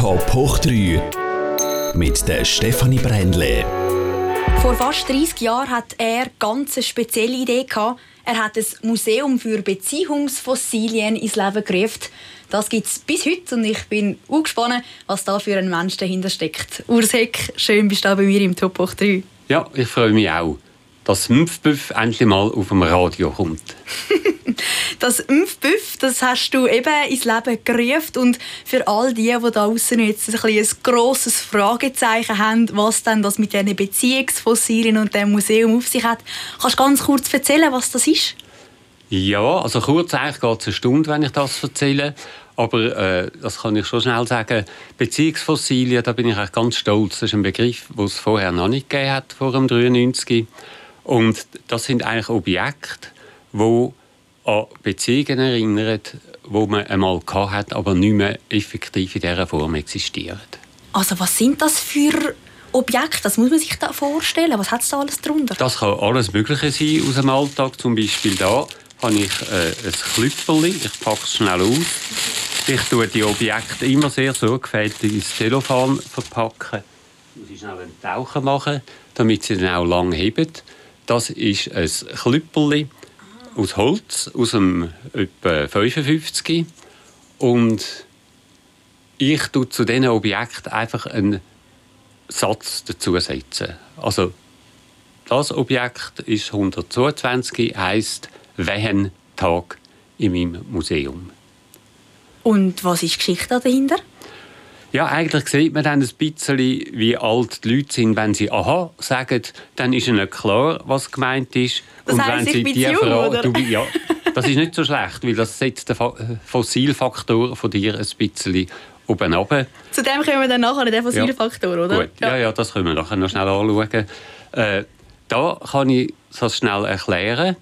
Top hoch 3 mit der Stefanie Brändle. Vor fast 30 Jahren hat er ganz eine spezielle Idee gehabt. Er hat ein Museum für Beziehungsfossilien ins Leben gerufen. Das gibt es bis heute und ich bin auch gespannt, was da für ein Mensch dahinter steckt. Urs Heck, schön bist du bei mir im Top hoch 3. Ja, ich freue mich auch, dass Mpfbüff endlich mal auf dem Radio kommt. das Mpfbüff, das hast du eben ins Leben gerufen und für all die, die da draußen jetzt ein, ein grosses Fragezeichen haben, was denn das mit diesen Beziehungsfossilien und dem Museum auf sich hat, kannst du ganz kurz erzählen, was das ist? Ja, also kurz eigentlich geht es eine Stunde, wenn ich das erzähle. Aber äh, das kann ich schon schnell sagen. Beziehungsfossilien, da bin ich eigentlich ganz stolz. Das ist ein Begriff, den es vorher noch nicht gegeben hat, vor dem 93. Und das sind eigentlich Objekte, die an Beziehungen erinnern, die man einmal hat, aber nicht mehr effektiv in dieser Form existieren. Also was sind das für Objekte? Das muss man sich da vorstellen. Was hat da alles drunter? Das kann alles Mögliche sein aus dem Alltag. Zum Beispiel da habe ich äh, ein Klüpperli. Ich packe es schnell aus. Ich tue die Objekte immer sehr sorgfältig ins Telefon verpacken. Ich muss schnell einen Taucher machen, damit sie dann auch lang heben. Das ist ein Klüpperli aus Holz, aus dem etwa 55. Und ich tue zu diesen Objekten einfach einen Satz dazusetzen. Also, das Objekt ist 122, heisst «Wehen Tag in meinem Museum». Und was ist die Geschichte dahinter? Ja, eigentlich sieht man dann ein bisschen, wie alt die Leute sind. Wenn sie «Aha» sagen, dann ist ihnen klar, was gemeint ist. Das und heisst, wenn sie ich bin jung, du, ja, das ist nicht so schlecht, weil das setzt den Fossilfaktor von dir ein bisschen oben runter. Zu dem kommen wir dann nachher, den Fossilfaktor, ja. oder? Gut. Ja. ja, das können wir nachher noch schnell anschauen. Äh, da kann ich das schnell erklären.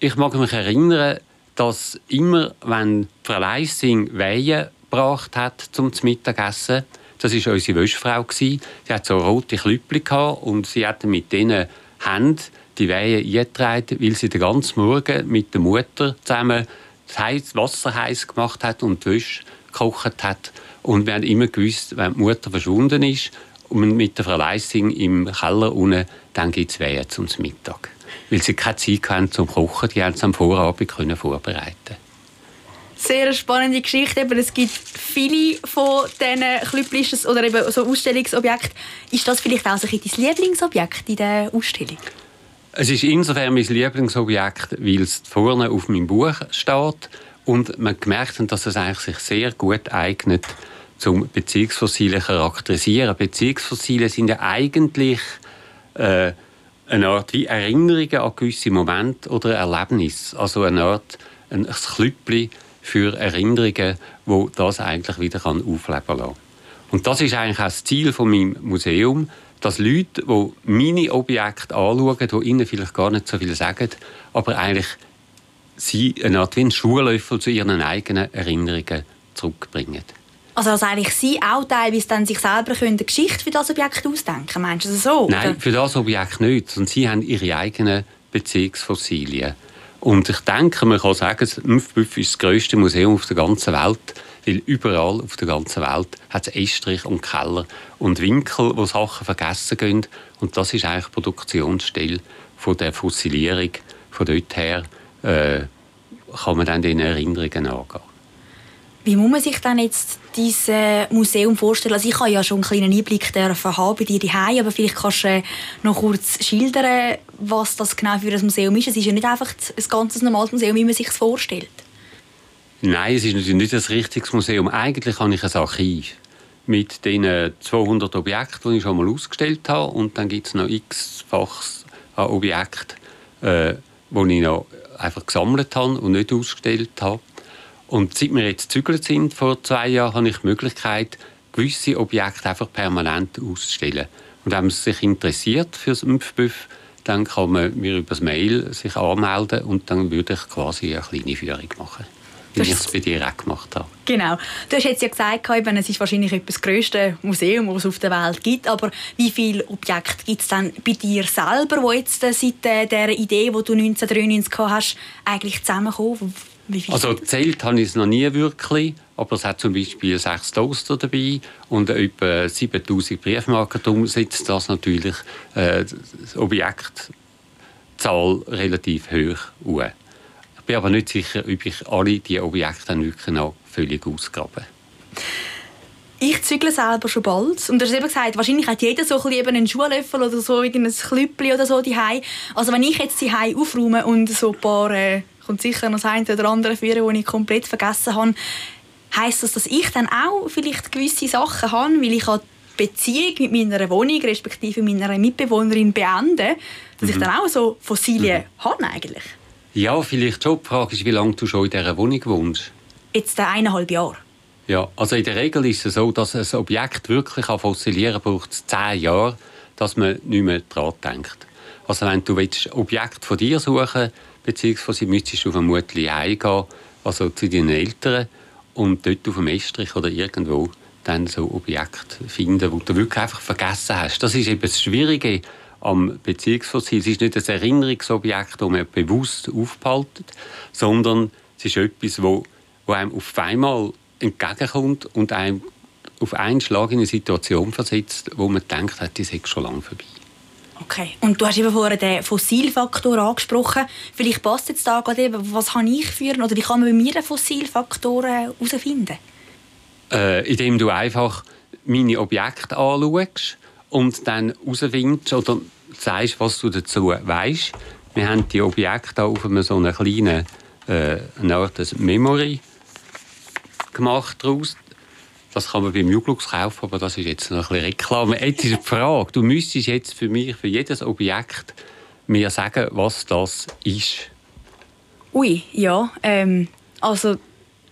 Ich mag mich erinnern, dass immer, wenn Frau Leissing Weihen gebracht hat zum Mittagessen, das war unsere Wäschfrau. Sie hat so rote Klüppel und sie hat mit diesen Händen die Weihe eingetragen, weil sie den ganzen Morgen mit der Mutter zusammen das Wasser heiß gemacht hat und die Wäsche gekocht hat. Und wir haben immer gewusst, wenn die Mutter verschwunden ist und mit der Frau Leissing im Keller unten, dann gibt es Wehen zum Mittag. Weil sie keine Zeit hatten zum Kochen, die haben es am Vorabend vorbereiten sehr spannende Geschichte. Eben, es gibt viele von diesen Klüpplis oder eben so Ausstellungsobjekten. Ist das vielleicht auch dein Lieblingsobjekt in der Ausstellung? Es ist insofern mein Lieblingsobjekt, weil es vorne auf meinem Buch steht und man gemerkt hat, dass es eigentlich sich sehr gut eignet, zum Beziehungsfossilien charakterisieren. Beziehungsfossilien sind ja eigentlich äh, eine Art wie Erinnerungen an gewisse Momente oder Erlebnisse. Also eine Art ein Klüppli für Erinnerungen, wo das eigentlich wieder aufleben kann. Und das ist eigentlich auch das Ziel von meinem Museum, dass Leute, die meine Objekte anschauen, die ihnen vielleicht gar nicht so viel sagen, aber eigentlich sie eine Art wie ein Schuhlöffel zu ihren eigenen Erinnerungen zurückbringen. Also dass eigentlich Sie auch teilweise dann sich selber eine Geschichte für das Objekt ausdenken Meinst du das so? Nein, für das Objekt nicht. Sondern Sie haben Ihre eigenen Beziehungsfossilien. Und ich denke, man kann sagen, das Mfbüff ist das grösste Museum auf der ganzen Welt. Weil überall auf der ganzen Welt hat es Estrich und Keller und Winkel, wo Sachen vergessen gehen. Und das ist eigentlich die Produktionsstelle von der Fossilierung. Von dort her äh, kann man dann den Erinnerungen angehen. Wie muss man sich dann jetzt dieses Museum vorstellen? Also ich habe ja schon einen kleinen Einblick haben bei dir daheim, aber vielleicht kannst du noch kurz schildern, was das genau für ein Museum ist. Es ist ja nicht einfach ein ganz normales Museum, wie man sich es vorstellt. Nein, es ist natürlich nicht ein richtiges Museum. Eigentlich habe ich ein Archiv mit den 200 Objekten, die ich schon mal ausgestellt habe. Und dann gibt es noch x-fach Objekte, äh, die ich noch einfach gesammelt habe und nicht ausgestellt habe. Und seit wir jetzt gezügelt sind, vor zwei Jahren, habe ich die Möglichkeit, gewisse Objekte einfach permanent auszustellen. Und wenn man sich interessiert für das Impfbüff, dann kann man mir über das Mail sich anmelden und dann würde ich quasi eine kleine Führung machen wie ich es bei dir auch gemacht habe. Genau. Du hast jetzt ja gesagt, es ist wahrscheinlich das grösste Museum, das es auf der Welt gibt. Aber wie viele Objekte gibt es dann bei dir selber, die jetzt äh, seit äh, der Idee, die du 1993 hast, eigentlich zusammenkommen? Also zählt habe ich es noch nie wirklich, aber es hat zum Beispiel sechs Toaster dabei und etwa 7000 Briefmarken. Darum setzt das natürlich äh, das Objektzahl relativ hoch an. Ich bin aber nicht sicher, ob ich alle diese Objekte wirklich noch völlig ausgrabe. Ich zügle selber schon bald. Und du hast eben gesagt, wahrscheinlich hat jeder so ein einen Schuhlöffel oder so ein Klüppli oder so daheim. Also wenn ich jetzt daheim aufräume und so ein paar, äh, kommt sicher noch das eine oder andere führen, die ich komplett vergessen habe, heisst das, dass ich dann auch vielleicht gewisse Sachen habe, weil ich die Beziehung mit meiner Wohnung respektive meiner Mitbewohnerin beende, dass mhm. ich dann auch so Fossilien mhm. habe eigentlich? Ja, vielleicht schon. Die Frage ist, wie lange du schon in dieser Wohnung wohnst. Jetzt eineinhalb Jahre. Ja, also in der Regel ist es so, dass ein Objekt wirklich an fossilieren braucht zehn Jahre, dass man nicht mehr daran denkt. Also wenn du ein Objekt von dir suchen beziehungsweise müsstest du vermutlich eingehen, also zu deinen Eltern und dort auf dem Estrich oder irgendwo dann so Objekte finden, wo du wirklich einfach vergessen hast. Das ist eben das Schwierige am Beziehungsfossil. Es ist nicht ein Erinnerungsobjekt, das man bewusst aufpaltet, sondern es ist etwas, wo, wo einem auf einmal entgegenkommt und einem auf einen Schlag in eine Situation versetzt, wo man denkt, die ist schon lange vorbei. Okay. Und du hast eben vorhin den Fossilfaktor angesprochen. Vielleicht passt jetzt da gerade eben, was habe ich für oder wie kann man bei mir den Fossilfaktor herausfinden? Äh, indem du einfach meine Objekte anschaust und dann herausfindest oder sagst, was du dazu weißt. Wir haben die Objekte auf einem so einer kleinen äh, Art Memory gemacht daraus. Das kann man beim Juglux kaufen, aber das ist jetzt noch ein bisschen Reklame. Jetzt ist die Frage, du müsstest jetzt für mich, für jedes Objekt, mir sagen, was das ist. Ui, ja. Ähm, also,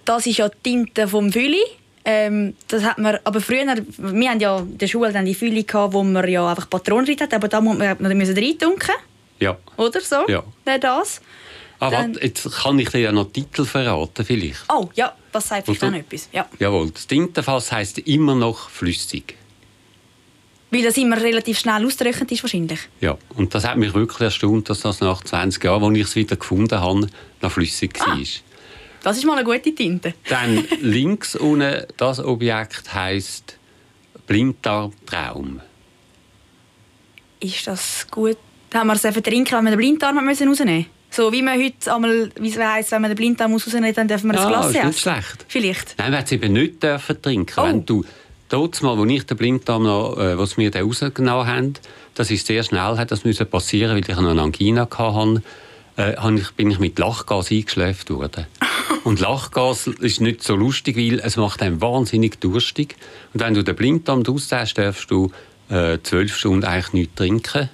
das ist ja die Tinte vom Fülli. Ähm, das hat man, aber früher, wir haben ja in der Schule dann die Fülle gehabt, wo man ja einfach Patronen rein hat, aber da muss man, man müssen reintunken. Ja. Oder so? Ja. das. Ah, warte, jetzt kann ich dir ja noch Titel verraten, vielleicht. Oh, ja, das sagt vielleicht auch etwas. Ja. Jawohl, das Tintenfass heisst immer noch flüssig. Weil das immer relativ schnell austrocknet ist wahrscheinlich. Ja, und das hat mich wirklich erstaunt, dass das nach 20 Jahren, als ich es wieder gefunden habe, noch flüssig ah, war. Das ist mal eine gute Tinte. Dann links unten, das Objekt heisst Blinddarmtraum. Ist das gut? Haben wir es trinken, wenn wir den Blinddarm rausnehmen müssen? So wie man heute einmal, wie es heisst, wenn man den Blinddarm rausnehmen dann dürfen wir das Glas essen. ist nicht schlecht. Vielleicht. Nein, wir es eben nicht dürfen trinken. Oh. Wenn du dort mal, wo ich den Blinddarm noch, äh, was wir den rausgenommen haben, das ist sehr schnell, hat das müssen passieren, weil ich noch eine Angina hatte, äh, bin ich mit Lachgas eingeschläft worden. Und Lachgas ist nicht so lustig, weil es macht einen wahnsinnig durstig. Und wenn du den Blinddarm rausziehst, darfst du äh, zwölf Stunden eigentlich nichts trinken.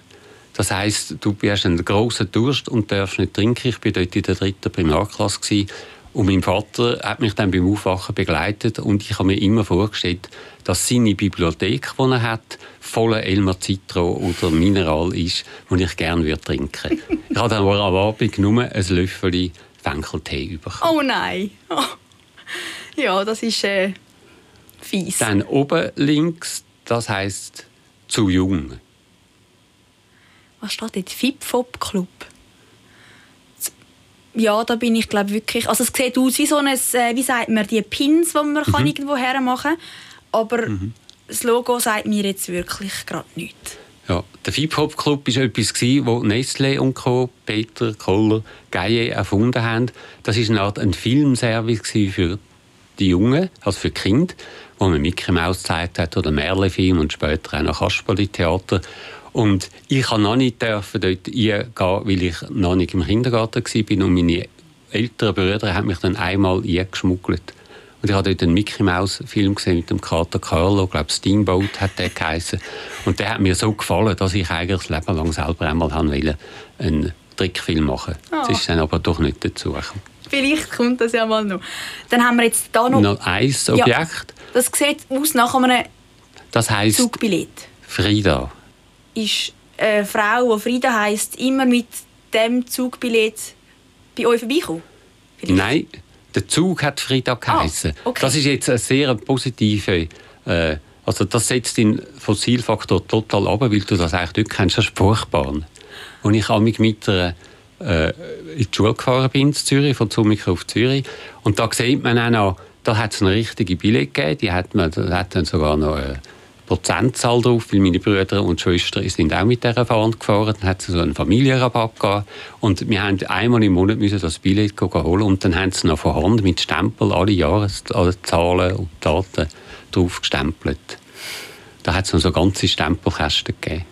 Das heißt, du hast einen grossen Durst und darfst nicht trinken. Ich war dort in der dritten Primarklasse gewesen. und mein Vater hat mich dann beim Aufwachen begleitet und ich habe mir immer vorgestellt, dass seine Bibliothek, die er hat, voller Elmer Citro oder Mineral ist, die ich gerne trinken würde. ich habe dann aber am Abend nur ein Löffel Fenkeltee bekommen. Oh nein! Oh. Ja, das ist äh, fies. Dann oben links, das heißt zu jung was steht dort? Fip-Fop Club. Ja, da bin ich glaube wirklich, also es sieht aus wie so ein, äh, wie sagt man, die Pins, die man mhm. kann irgendwo hermachen kann, aber mhm. das Logo sagt mir jetzt wirklich gerade nichts. Ja, der Fip-Hop Club war etwas, das Nestlé und Co., Peter, Koller, Geie erfunden haben. Das war eine Art ein Filmservice für die Jungen, also für die Kinder, wo man Mickey Mouse gezeigt hat oder Merle-Film und später auch noch Kasperli-Theater. Und ich durfte noch nicht dort eingehen, weil ich noch nicht im Kindergarten war. Und meine älteren Brüder haben mich dann einmal eingeschmuggelt. Und ich habe dort einen Mickey Mouse Film gesehen mit dem Kater Carlo, ich glaube Steamboat hat der geheißen. Und der hat mir so gefallen, dass ich eigentlich das Leben lang selber einmal wollte, einen Trickfilm machen. Oh. Das ist dann aber doch nicht dazu gekommen. Vielleicht kommt das ja mal noch. Dann haben wir jetzt da noch... Noch ein Objekt. Ja, das sieht aus nach einem das heisst Zugbillett. Frida ist eine Frau, die Frieda heisst, immer mit dem Zugbillett bei euch vorbeikommen? Nein, der Zug hat Frieda geheißen. Ah, okay. Das ist jetzt eine sehr positive. Äh, also das setzt den Fossilfaktor total ab, weil du das eigentlich nicht kennst, eine Spruchbahn. Und ich habe mich mit einer äh, in die Schule gefahren bin, in Zürich, von Zumika auf Zürich. Und da sieht man auch noch, Da hat es eine richtige Billett gegeben, die hat, man, da hat dann sogar noch eine Prozentzahl drauf, weil meine Brüder und Schwestern sind auch mit dieser Bahn gefahren. Dann hat es so einen Familienrabatt gegeben. Und wir haben einmal im Monat müssen das Billett holen und dann haben sie noch von Hand mit Stempel alle Jahreszahlen und Daten drauf gestempelt. Da hat es noch so ganze Stempelkästen gegeben.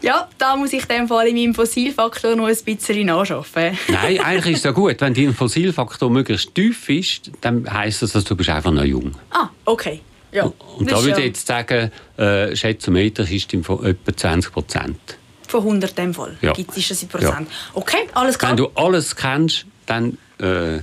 Ja, da muss ich in Fall in meinem Fossilfaktor noch ein bisschen nachschaffen. Nein, eigentlich ist es ja gut. Wenn dein Fossilfaktor möglichst tief ist, dann heisst das, dass du bist einfach noch jung. Ah, okay. Ja, und da würde ich jetzt sagen, äh, Schätzometer ist im etwa 20 Prozent. Von 100 in dem Fall ja. gibt es das in Prozent. Ja. Okay, alles klar. Wenn du alles kennst, dann äh,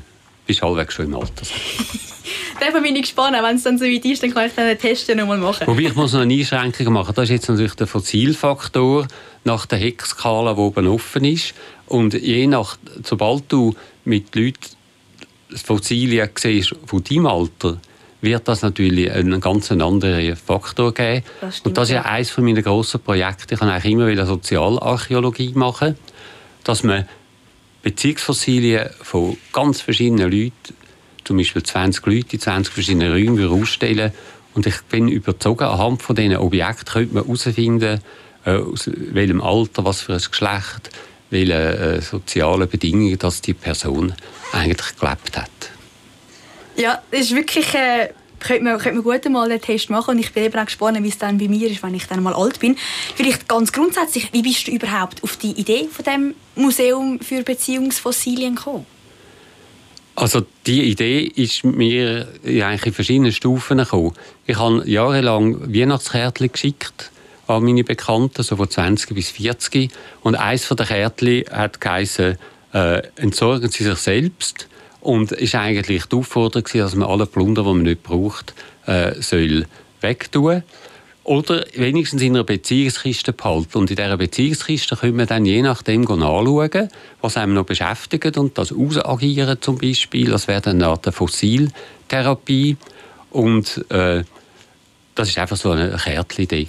bist du halbwegs schon im Alter. Dann bin ich gespannt. Wenn es dann so weit ist, dann kann ich den Test noch mal machen. Wobei ich muss noch eine Einschränkung machen. Das ist jetzt natürlich der Fossilfaktor nach der Heckskala, die oben offen ist. Und je nach, sobald du mit Leuten Fossilien siehst von deinem Alter, wird das natürlich einen ganz anderen Faktor geben. Das und das ist ja eines meiner grossen Projekte. Ich kann eigentlich immer wieder Sozialarchäologie machen, dass man Beziehungsfossilien von ganz verschiedenen Leuten zum Beispiel 20 Leute in 20 verschiedenen Räumen ausstellen und ich bin überzeugt, anhand von diesen Objekten könnte man herausfinden, äh, aus welchem Alter, was für ein Geschlecht, welche äh, sozialen Bedingungen dass die Person eigentlich gelebt hat. Ja, das ist wirklich... Äh könnte man, könnte man gut mal den Test machen und ich bin eben auch gespannt, wie es dann bei mir ist, wenn ich dann mal alt bin. Vielleicht ganz grundsätzlich, wie bist du überhaupt auf die Idee von dem Museum für Beziehungsfossilien gekommen? Also die Idee ist mir eigentlich in verschiedenen Stufen gekommen. Ich habe jahrelang Weihnachtskärtchen geschickt an meine Bekannten, so von 20 bis 40. Und eines von Kärtchen hat geheißen, äh, entsorgen Sie sich selbst. Und ist eigentlich die Aufforderung, dass man alle Plunder, die man nicht braucht, äh, soll wegtun. Oder wenigstens in einer Beziehungskiste behalten. Und in dieser Beziehungskiste können wir dann je nachdem nachschauen, was einem noch beschäftigt und das ausagieren zum Beispiel. Das wäre dann eine Art Fossiltherapie. Und äh, das war einfach so eine Kärtchen-Idee.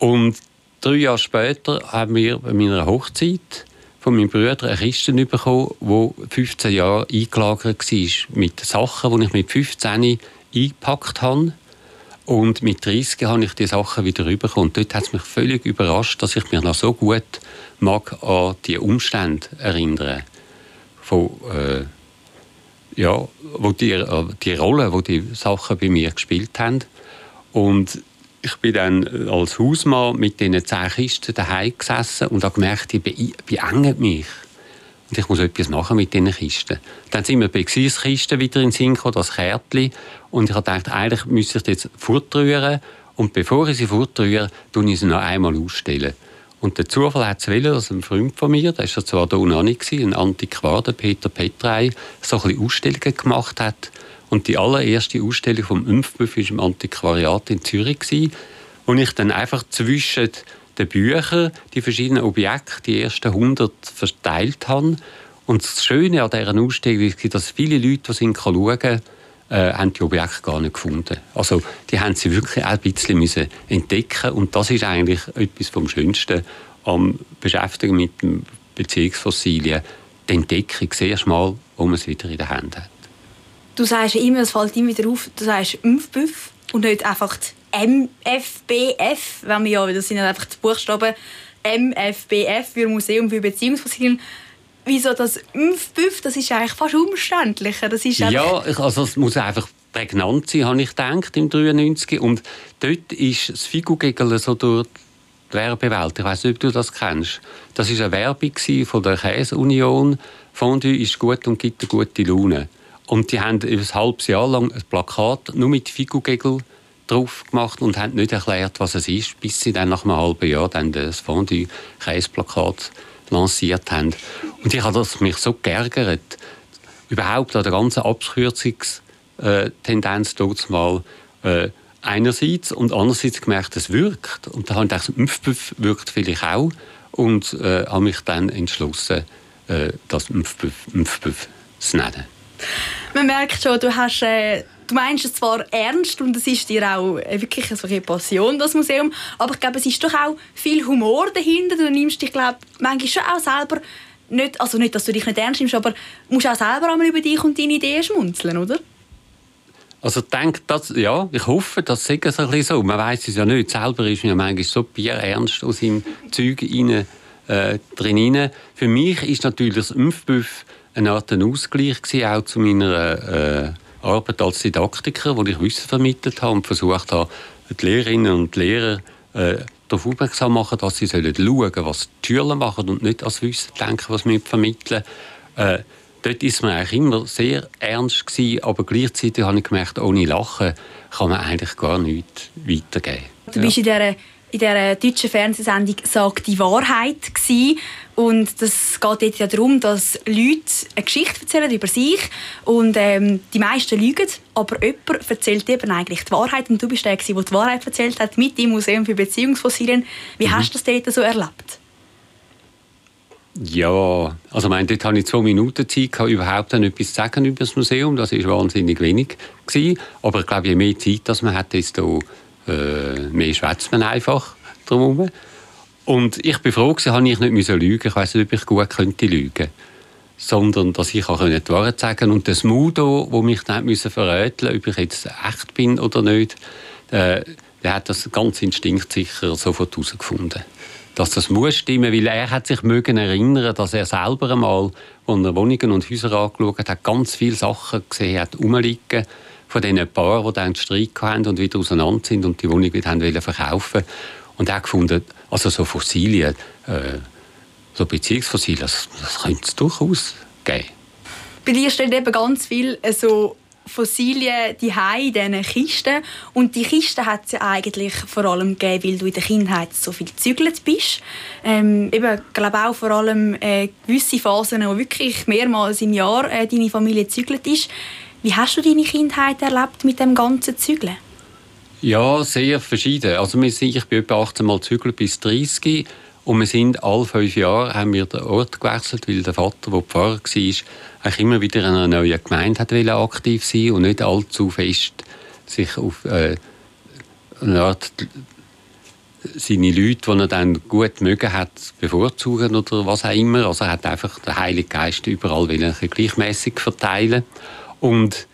Und drei Jahre später haben wir bei meiner Hochzeit von meinem Bruder eine Kiste bekommen, die 15 Jahre eingelagert war mit Sachen, die ich mit 15 eingepackt habe und mit 30 habe ich die Sachen wieder rübergekommen. Und dort hat es mich völlig überrascht, dass ich mich noch so gut mag an die Umstände erinnern. Von, äh, ja, wo die, äh, die Rolle, wo die Sachen bei mir gespielt haben. Und ich bin dann als Hausmann mit diesen zehn Kisten daheim gesessen und habe gemerkt, die beengen mich. Und ich muss etwas machen mit diesen Kisten. Dann sind wir bei Kisten wieder in den Sinn gekommen, das Kärtchen. Und ich habe gedacht, eigentlich müsste ich jetzt fortrühren. Und bevor ich sie fortrühre, tue ich sie noch einmal ausstellen. Und der Zufall hat es wollen, dass ein Freund von mir, der war zwar da noch nicht, ein Antiquar, der Peter Petrei, so ein bisschen Ausstellungen gemacht hat. Und die allererste Ausstellung vom Impfbuff war im Antiquariat in Zürich, wo ich dann einfach zwischen den Büchern die verschiedenen Objekte, die ersten 100, verteilt habe. Und das Schöne an dieser Ausstellung ist, dass viele Leute, die sind schauen äh, haben die Objekte gar nicht gefunden. Also die haben sie wirklich auch ein bisschen müssen entdecken und das ist eigentlich etwas vom Schönsten am Beschäftigen mit dem Beziehungsfossilien. Die Entdeckung sehr schmal, wo man es wieder in der Hand hat. Du sagst immer, es fällt immer wieder auf, du sagst «Impfbüff» und nicht einfach MFBF, wenn wir ja, das sind einfach die Buchstaben MFBF für Museum für Beziehungsfossilien wieso das «Ümpf-Büff», das ist eigentlich fast umständlicher. Das ist ja, also es muss einfach prägnant sein, habe ich gedacht, im 93. Und dort ist das Figugegel so durch die Werbewelt. Ich weiß nicht, ob du das kennst. Das war eine Werbung von der Käseunion. Fondue ist gut und gibt eine gute Laune. Und die haben ein halbes Jahr lang ein Plakat nur mit Figugegel drauf gemacht und haben nicht erklärt, was es ist, bis sie dann nach einem halben Jahr dann das Fondue-Käseplakat lanciert haben. Und ich habe das mich so geärgert, überhaupt an der ganzen Abkürzungstendenz dort mal äh, einerseits und andererseits gemerkt, es wirkt. Und da habe ich gedacht, Mpfbüff wirkt vielleicht auch und äh, habe mich dann entschlossen, äh, das Mpfbüff zu nennen. Man merkt schon, du hast äh, du meinst es zwar ernst und es ist dir auch äh, wirklich eine Passion, das Museum, aber ich glaube, es ist doch auch viel Humor dahinter. Du nimmst dich, glaube manchmal schon auch selber nicht, also nicht, dass du dich nicht ernst nimmst, aber musst auch selber einmal über dich und deine Ideen schmunzeln, oder? Also ich denke, das, ja, ich hoffe, das sei es ein so. Man weiß es ja nicht. Selber ist mir manchmal so bierernst aus seinem Zeug rein, äh, drin. Für mich ist natürlich das Impfbuff eine Art Ausgleich gewesen, auch zu meiner äh, Arbeit als Didaktiker, wo ich Wissen vermittelt habe und versucht habe, die Lehrerinnen und Lehrer äh, darauf aufmerksam machen, dass sie schauen sollen, was die Schüler machen und nicht als Wissen denken, was wir vermitteln. Äh, dort ist man eigentlich immer sehr ernst gewesen, aber gleichzeitig habe ich gemerkt, ohne Lachen kann man eigentlich gar nichts weitergeben. Du bist ja. in dieser in der deutschen Fernsehsendung «Sagt die Wahrheit» gewesen. und das geht jetzt ja darum, dass Leute eine Geschichte erzählen über sich und ähm, die meisten lügen, aber jemand erzählt eben eigentlich die Wahrheit und du bist der, der die Wahrheit erzählt hat mit dem Museum für Beziehungsfossilien. Wie mhm. hast du das dort so erlebt? Ja, also mein, dort hatte ich zwei Minuten Zeit, überhaupt etwas zu sagen über das Museum. Das war wahnsinnig wenig. Gewesen. Aber ich glaube, je mehr Zeit dass man hat, desto äh, mehr schwätzt man einfach drumherum. Und ich bin froh, dass ich nicht lügen musste. Ich weiß nicht, ob ich gut könnte lügen sondern dass ich auch die Wahrheit sagen konnte. Und das Mudo, wo mich dann verrätseln ob ich jetzt echt bin oder nicht, äh, der hat das ganz instinktsicher sofort herausgefunden dass das muss stimmen, weil er hat sich mögen erinnern, dass er selber einmal, als er Wohnungen und Häuser angeschaut hat, ganz viele Sachen gesehen hat, rumliegen von diesen Paaren, die dann Streit hatten und wieder auseinander sind und die Wohnung wieder haben verkaufen Und hat gefunden, also so Fossilien, äh, so Beziehungsfossilien, das, das könnte es durchaus geben. Bei dir steht eben ganz viel äh, so Fossilien die in diesen Kisten. Und die Kisten hat es ja eigentlich vor allem gegeben, weil du in der Kindheit so viel gezügelt bist. Ähm, eben, glaube auch vor allem äh, gewisse Phasen, wo wirklich mehrmals im Jahr äh, deine Familie gezügelt ist. Wie hast du deine Kindheit erlebt mit dem ganzen Zügeln? Ja, sehr verschieden. Also wir sind, ich bin etwa 18 Mal zügelt bis 30 und wir sind alle fünf Jahre haben wir den Ort gewechselt, weil der Vater, der Pfarrer war, immer wieder in einer neuen Gemeinde hat aktiv sein und nicht allzu fest sich auf äh, eine Art seine Leute, die er dann gut mögen hat, bevorzugen oder was auch immer. Also er hat einfach den Heiligen Geist überall gleichmäßig verteilen und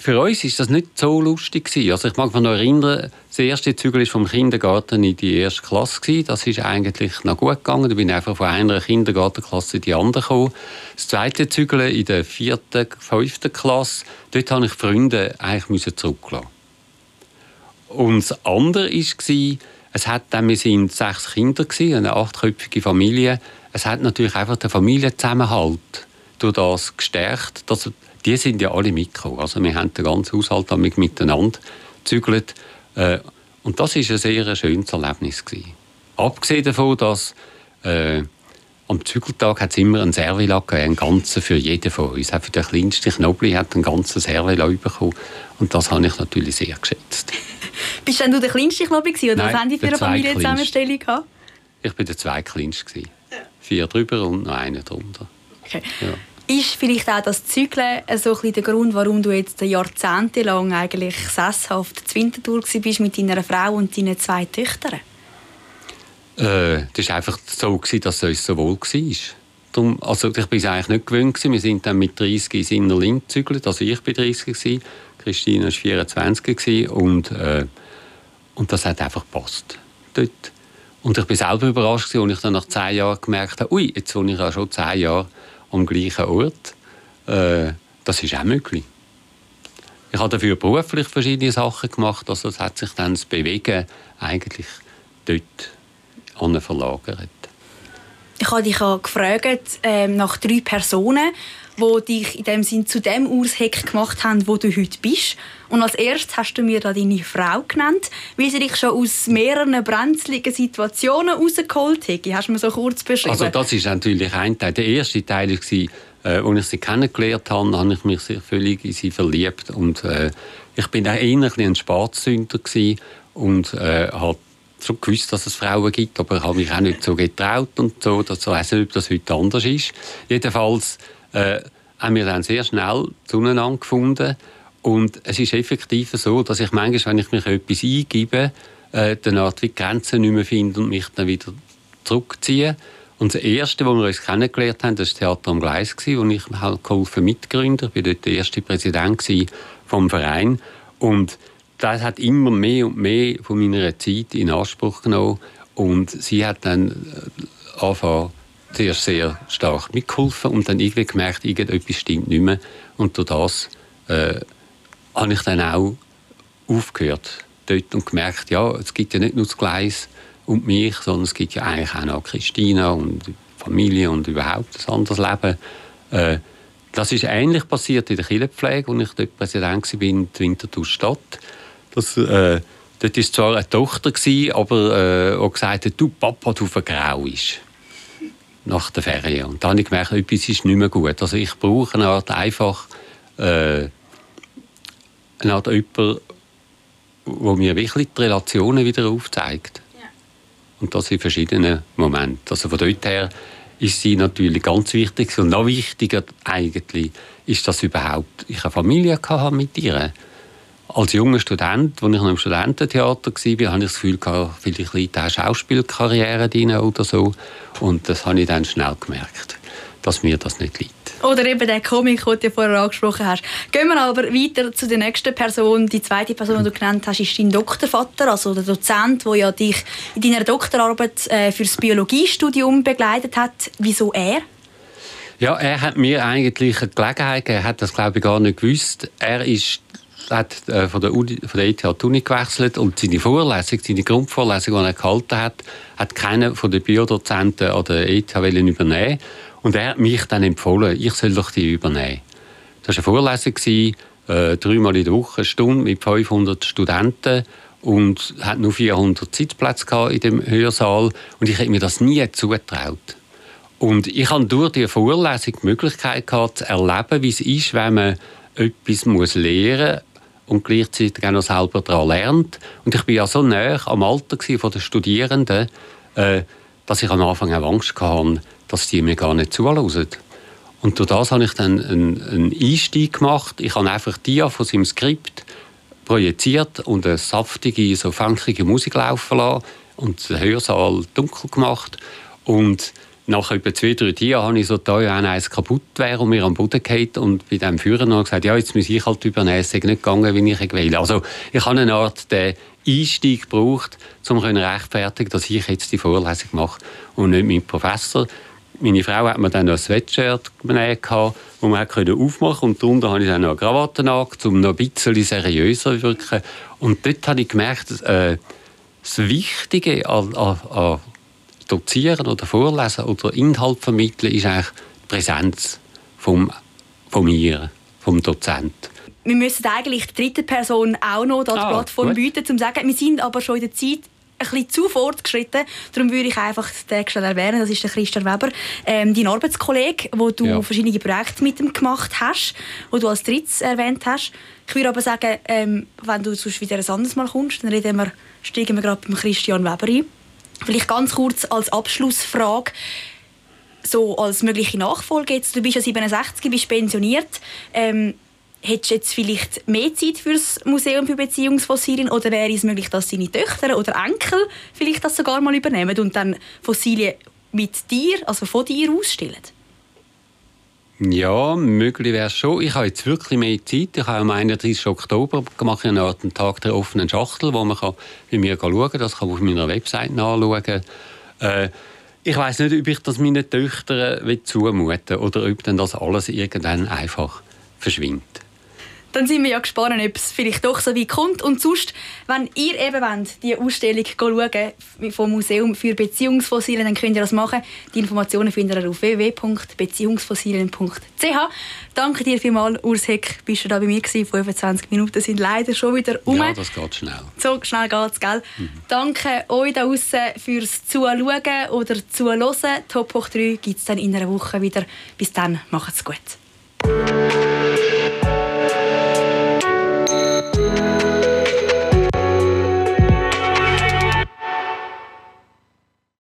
für uns ist das nicht so lustig. Also ich mag mich noch erinnern, das erste Zügel ist vom Kindergarten in die erste Klasse. Das ist eigentlich noch gut gegangen. Da bin ich einfach von einer Kindergartenklasse in die andere gekommen. Das zweite Zügel in der vierten, fünften Klasse, dort habe ich Freunde eigentlich zurücklassen. Und das andere war, es hat dann, wir sind sechs Kinder eine achtköpfige Familie. Es hat natürlich einfach den Familienzusammenhalt durch das gestärkt, dass die sind ja alle mitgekommen. Also wir haben den ganzen Haushalt miteinander gezügelt. Äh, und das war ein sehr schönes Erlebnis. Gewesen. Abgesehen davon, dass äh, am Zügeltag hat es immer einen Servila gegeben, einen ganzen für jeden von uns. Auch für den kleinsten Knobli hat einen ganzen Servila bekommen. Und das habe ich natürlich sehr geschätzt. Bist denn du der kleinste Knobli oder Nein, was haben die für eine Familienzusammenstellung gehabt? Ich war der zweitkleinste. Vier drüber und noch einer drunter. Okay. Ja. Ist vielleicht auch das Zügeln so der Grund, warum du jetzt jahrzehntelang eigentlich sesshaft zu Winterthur bist mit deiner Frau und deinen zwei Töchtern? Äh, das war einfach so, dass es uns so wohl war. Darum, also ich bin es eigentlich nicht gewöhnt. Wir sind dann mit 30 ins Innerling gezügelt. Also ich war 30, gewesen, Christine war 24 gewesen, und, äh, und das hat einfach gepasst. Dort. Und ich war selber überrascht, als ich dann nach zehn Jahren gemerkt habe, ui, jetzt wohne ich ja schon zehn Jahre am gleichen Ort. Äh, das ist auch möglich. Ich habe dafür beruflich verschiedene Sachen gemacht, also es hat sich dann das Bewegen eigentlich dort verlagert. Ich habe dich gefragt äh, nach drei Personen, die dich in dem Sinn zu dem Aushek gemacht haben, wo du heute bist. Und als erstes hast du mir da deine Frau genannt, weil sie dich schon aus mehreren brenzligen Situationen rausgeholt hat. Hast du mir so kurz beschrieben? Also das ist natürlich ein Teil. Der erste Teil war, äh, als ich sie kennengelernt habe, habe ich mich völlig in sie verliebt. Und äh, ich bin auch eher ein Spatzsünder und äh, habe schon gewusst, dass es Frauen gibt, aber habe mich auch nicht so getraut und so. Das, weiß nicht, ob das heute anders ist. Jedenfalls äh, haben wir dann sehr schnell zueinander gefunden. Und es ist effektiv so, dass ich manchmal, wenn ich mich etwas eingebe, äh, dann Art wie Grenzen nicht mehr finde und mich dann wieder zurückziehe. Und das Erste, wo wir uns kennengelernt haben, war das Theater am Gleis, wo ich halt geholfen mitgründer. Ich war dort der erste Präsident vom Verein. Und das hat immer mehr und mehr von meiner Zeit in Anspruch genommen. Und sie hat dann äh, angefangen, zuerst sehr stark mitgeholfen und dann irgendwie gemerkt, irgendetwas stimmt nicht mehr. Und durch das äh, habe ich dann auch aufgehört dort und gemerkt, ja, es gibt ja nicht nur das Gleis, und mich, sondern es gibt ja eigentlich auch noch Christina und Familie und überhaupt ein anderes Leben. Äh, das ist ähnlich passiert in der Kinderpflege, als ich dort Präsident war in der Winterthur Stadt. Das, äh, dort war zwar eine Tochter, gewesen, aber äh, auch gesagt du Papa, du vergrauest nach der Ferien. Und dann habe ich gemerkt, etwas ist nicht mehr gut. Also ich brauche eine Art einfach äh, eine Art jemand, der mir wirklich die Relationen wieder aufzeigt. Und das in verschiedenen Momenten. Also von dort her ist sie natürlich ganz wichtig. Und noch wichtiger eigentlich ist, dass überhaupt ich eine Familie hatte mit ihr. Als junger Student, als ich noch im Studententheater war, hatte ich das Gefühl, vielleicht liegt eine Schauspielkarriere drin oder so. Und das habe ich dann schnell gemerkt, dass mir das nicht liegt. Oder eben der Comic, den du vorher angesprochen hast. Gehen wir aber weiter zu der nächsten Person. Die zweite Person, die du genannt hast, ist dein Doktorvater, also der Dozent, der ja dich in deiner Doktorarbeit äh, für das Biologiestudium begleitet hat. Wieso er? Ja, er hat mir eigentlich eine Gelegenheit gegeben. Er hat das, glaube ich, gar nicht gewusst. Er ist hat äh, von der, Uni, von der ETH die Uni gewechselt und seine Vorlesung, seine Grundvorlesung, die er gehalten hat, hat keiner von den Biodozenten an der ETH übernehmen und er hat mich dann empfohlen, ich soll doch die übernehmen. Das war eine Vorlesung, äh, dreimal in der Woche, eine Stunde mit 500 Studenten und hat nur 400 Sitzplätze in dem Hörsaal und ich hätte mir das nie zugetraut. Und ich hatte durch diese Vorlesung die Möglichkeit gehabt, zu erleben, wie es ist, wenn man etwas lernen muss und gleichzeitig auch noch selber daran lernt. Und ich war ja so nah am Alter der Studierenden, äh, dass ich am Anfang auch Angst hatte, dass die mir gar nicht zuhören. Und durch das habe ich dann einen, einen Einstieg gemacht. Ich habe einfach die von seinem Skript projiziert und eine saftige, so funkige Musik laufen lassen und den Hörsaal dunkel gemacht. Und nach etwa zwei, drei Jahren habe ich so teuer eins kaputt wäre und mir am Boden gefallen und bei dem Führer noch gesagt, ja, jetzt muss ich halt übernehmen, es nicht gegangen, wie ich will. Also ich habe eine Art den Einstieg gebraucht, um rechtfertigen, dass ich jetzt die Vorlesung mache und nicht mein Professor meine Frau hat mir dann noch ein Sweatshirt genäht, das man aufmachen konnte. Und darunter habe ich dann noch eine Krawatte angelegt, um noch ein bisschen seriöser zu wirken. Und dort habe ich gemerkt, äh, das Wichtige an, an, an Dozieren oder Vorlesen oder Inhalt vermitteln ist eigentlich die Präsenz vom, von mir, vom Dozent. Wir müssen eigentlich die dritte Person auch noch als ah, Plattform gut. bieten, um zu sagen, wir sind aber schon in der Zeit ein bisschen zu fortgeschritten. Darum würde ich einfach den schnell erwähnen. Das ist der Christian Weber, ähm, dein Arbeitskollege, wo du ja. verschiedene Projekte mit ihm gemacht hast, wo du als drittes erwähnt hast. Ich würde aber sagen, ähm, wenn du sonst wieder ein anderes Mal kommst, dann reden wir, steigen wir gerade beim Christian Weber ein. Vielleicht ganz kurz als Abschlussfrage so als mögliche Nachfolge jetzt, du bist ja 67, bist pensioniert. Ähm, Hättest du jetzt vielleicht mehr Zeit für das Museum für Beziehungsfossilien oder wäre es möglich, dass deine Töchter oder Enkel vielleicht das sogar mal übernehmen und dann Fossilien mit dir, also von dir ausstellen? Ja, möglich wäre es schon. Ich habe jetzt wirklich mehr Zeit. Ich habe am 31. Oktober gemacht eine Art Tag der offenen Schachtel, wo man bei mir schauen kann. Das kann man auf meiner Website nachschauen. Äh, ich weiß nicht, ob ich das meinen Töchtern zumuten oder ob dann das alles irgendwann einfach verschwindet dann sind wir ja gespannt, ob es vielleicht doch so weit kommt. Und sonst, wenn ihr eben wollt, die Ausstellung schauen vom Museum für Beziehungsfossilien, dann könnt ihr das machen. Die Informationen findet ihr auf www.beziehungsfossilien.ch. Danke dir vielmals, Urs Heck, bist du da bei mir gewesen. 25 Minuten sind leider schon wieder um. Ja, das geht schnell. So schnell geht es, gell? Mhm. Danke euch da draußen fürs Zuschauen oder Zuhören. Top hoch 3 gibt es dann in einer Woche wieder. Bis dann, macht's gut.